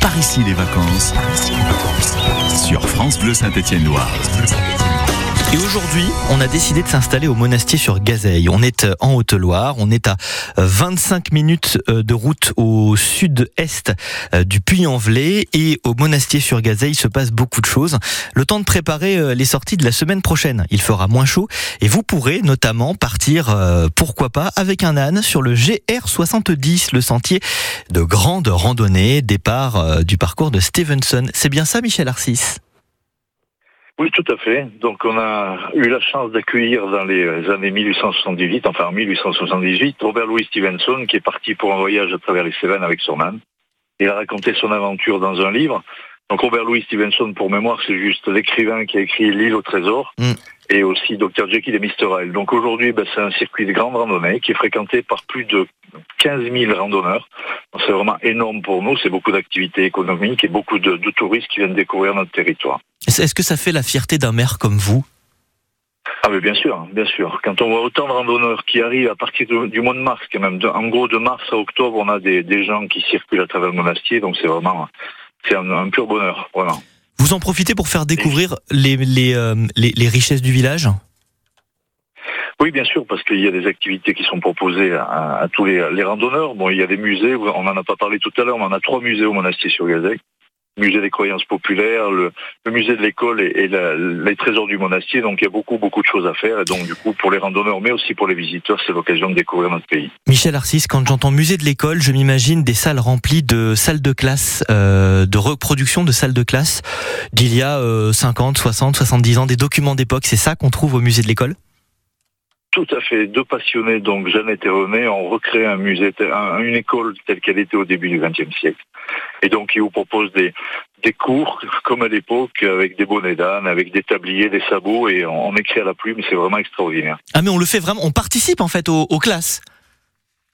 Par ici les vacances. Sur France Bleu Saint-Étienne-Loire. Et aujourd'hui, on a décidé de s'installer au monastier sur Gazeille. On est euh, en Haute-Loire, on est à 25 euh, minutes euh, de route au sud-est du Puy-en-Velay et au monastier sur Gazeille se passe beaucoup de choses. Le temps de préparer les sorties de la semaine prochaine. Il fera moins chaud et vous pourrez notamment partir, pourquoi pas, avec un âne sur le GR70, le sentier de grande randonnée, départ du parcours de Stevenson. C'est bien ça, Michel Arcis? Oui, tout à fait. Donc on a eu la chance d'accueillir dans les années 1878, enfin en 1878, Robert Louis Stevenson qui est parti pour un voyage à travers les Cévennes avec son âne. Il a raconté son aventure dans un livre. Donc Robert Louis Stevenson, pour mémoire, c'est juste l'écrivain qui a écrit L'île au trésor. Mm. Et aussi Dr. Jekyll et Mr. Hyde. Donc aujourd'hui, ben, c'est un circuit de grande randonnée qui est fréquenté par plus de 15 000 randonneurs. C'est vraiment énorme pour nous. C'est beaucoup d'activités économiques et beaucoup de touristes qui viennent découvrir notre territoire. Est-ce que ça fait la fierté d'un maire comme vous? Ah mais bien sûr, bien sûr. Quand on voit autant de randonneurs qui arrivent à partir du mois de mars, quand même, en gros de mars à octobre, on a des, gens qui circulent à travers le monastier, donc c'est vraiment c'est un, pur bonheur, vraiment. Vous en profitez pour faire découvrir les, les, euh, les, richesses du village? Oui, bien sûr, parce qu'il y a des activités qui sont proposées à, tous les, randonneurs. Bon, il y a des musées, on n'en a pas parlé tout à l'heure, mais on a trois musées au monastier sur Gazec musée des croyances populaires, le, musée de l'école et, les trésors du monastier. Donc il y a beaucoup, beaucoup de choses à faire. Et donc du coup, pour les randonneurs, mais aussi pour les visiteurs, c'est l'occasion de découvrir notre pays. Michel Arcis, quand j'entends musée de l'école, je m'imagine des salles remplies de salles de classe, euh, de reproduction de salles de classe d'il y a 50, 60, 70 ans, des documents d'époque. C'est ça qu'on trouve au musée de l'école? Tout à fait. Deux passionnés, donc Jeannette et René, ont recréé un musée, une école telle qu'elle était au début du XXe siècle. Et donc, ils vous proposent des, des cours, comme à l'époque, avec des bonnets d'âne, avec des tabliers, des sabots, et on, écrit à la plume, c'est vraiment extraordinaire. Ah, mais on le fait vraiment, on participe en fait aux classes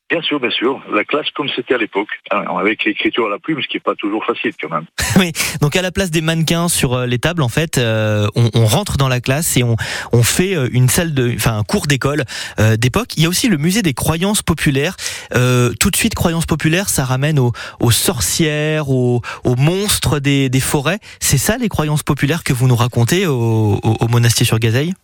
Bien sûr, bien sûr. La classe comme c'était à l'époque, hein, avec l'écriture à la plume, ce qui n'est pas toujours facile quand même. oui, donc à la place des mannequins sur euh, les tables, en fait, euh, on, rentre dans la classe et on, on fait euh, une salle de, enfin un cours d'école d'époque. Il y a aussi le musée des croyances populaires. tout de suite, croyances populaires, ça ramène aux, aux sorcières, aux, aux, monstres des, des forêts. C'est ça les croyances populaires que vous nous racontez au, au, au monastier sur Gazeille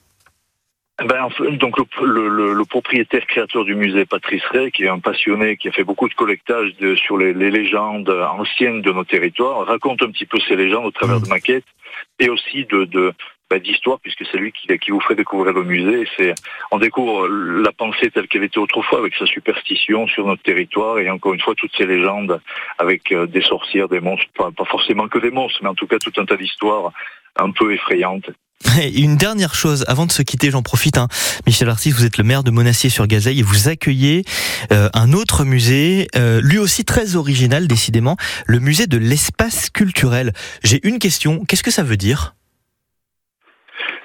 ben, donc le, le, propriétaire créateur du musée, Patrice Ray, qui est un passionné, qui a fait beaucoup de collectage de, sur les, les, légendes anciennes de nos territoires, raconte un petit peu ces légendes au travers mmh. de maquettes et aussi de, de ben, d'histoire, puisque c'est lui qui, qui, vous fait découvrir le musée. C'est, on découvre la pensée telle qu'elle était autrefois, avec sa superstition sur notre territoire, et encore une fois toutes ces légendes avec euh, des sorcières, des monstres, pas, pas forcément que des monstres, mais en tout cas tout un tas d'histoires un peu effrayantes une dernière chose, avant de se quitter, j'en profite. Hein. Michel Artis, vous êtes le maire de Monastier-sur-Gazeille et vous accueillez euh, un autre musée, euh, lui aussi très original, décidément, le musée de l'espace culturel. J'ai une question, qu'est-ce que ça veut dire?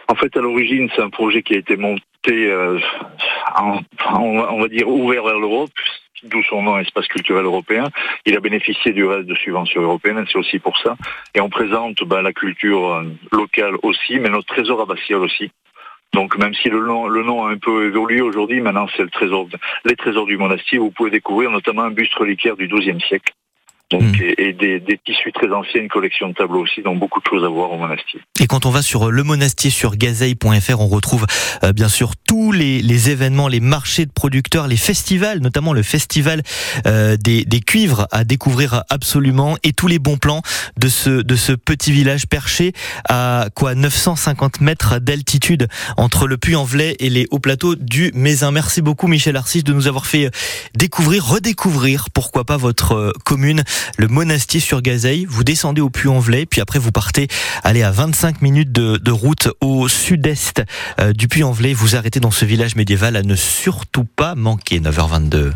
En fait, à l'origine, c'est un projet qui a été monté, euh, on va dire, ouvert vers l'Europe d'où son nom Espace culturel européen. Il a bénéficié du reste de subventions européennes, c'est aussi pour ça. Et on présente ben, la culture euh, locale aussi, mais notre trésor abbatial aussi. Donc même si le nom, le nom a un peu évolué aujourd'hui, maintenant c'est le trésor, les trésors du monastier. Vous pouvez découvrir notamment un buste reliquaire du XIIe siècle donc, hmm. et, des, des, tissus très anciens, une collection de tableaux aussi, donc beaucoup de choses à voir au monastier. Et quand on va sur le monastier sur gazeille.fr, on retrouve euh, bien sûr tous les, les, événements, les marchés de producteurs, les festivals, notamment le festival euh, des, des, cuivres à découvrir absolument, et tous les bons plans de ce, de ce petit village perché à quoi 950 mètres d'altitude entre le Puy-en-Velay et les hauts plateaux du Mézin. Merci beaucoup Michel Arcis de nous avoir fait découvrir, redécouvrir, pourquoi pas votre euh, commune le monastier sur Gazeille. Vous descendez au Puy-en-Velay, puis après vous partez, allez à 25 minutes de, de route au sud-est euh, du Puy-en-Velay. Vous arrêtez dans ce village médiéval à ne surtout pas manquer. 9h22.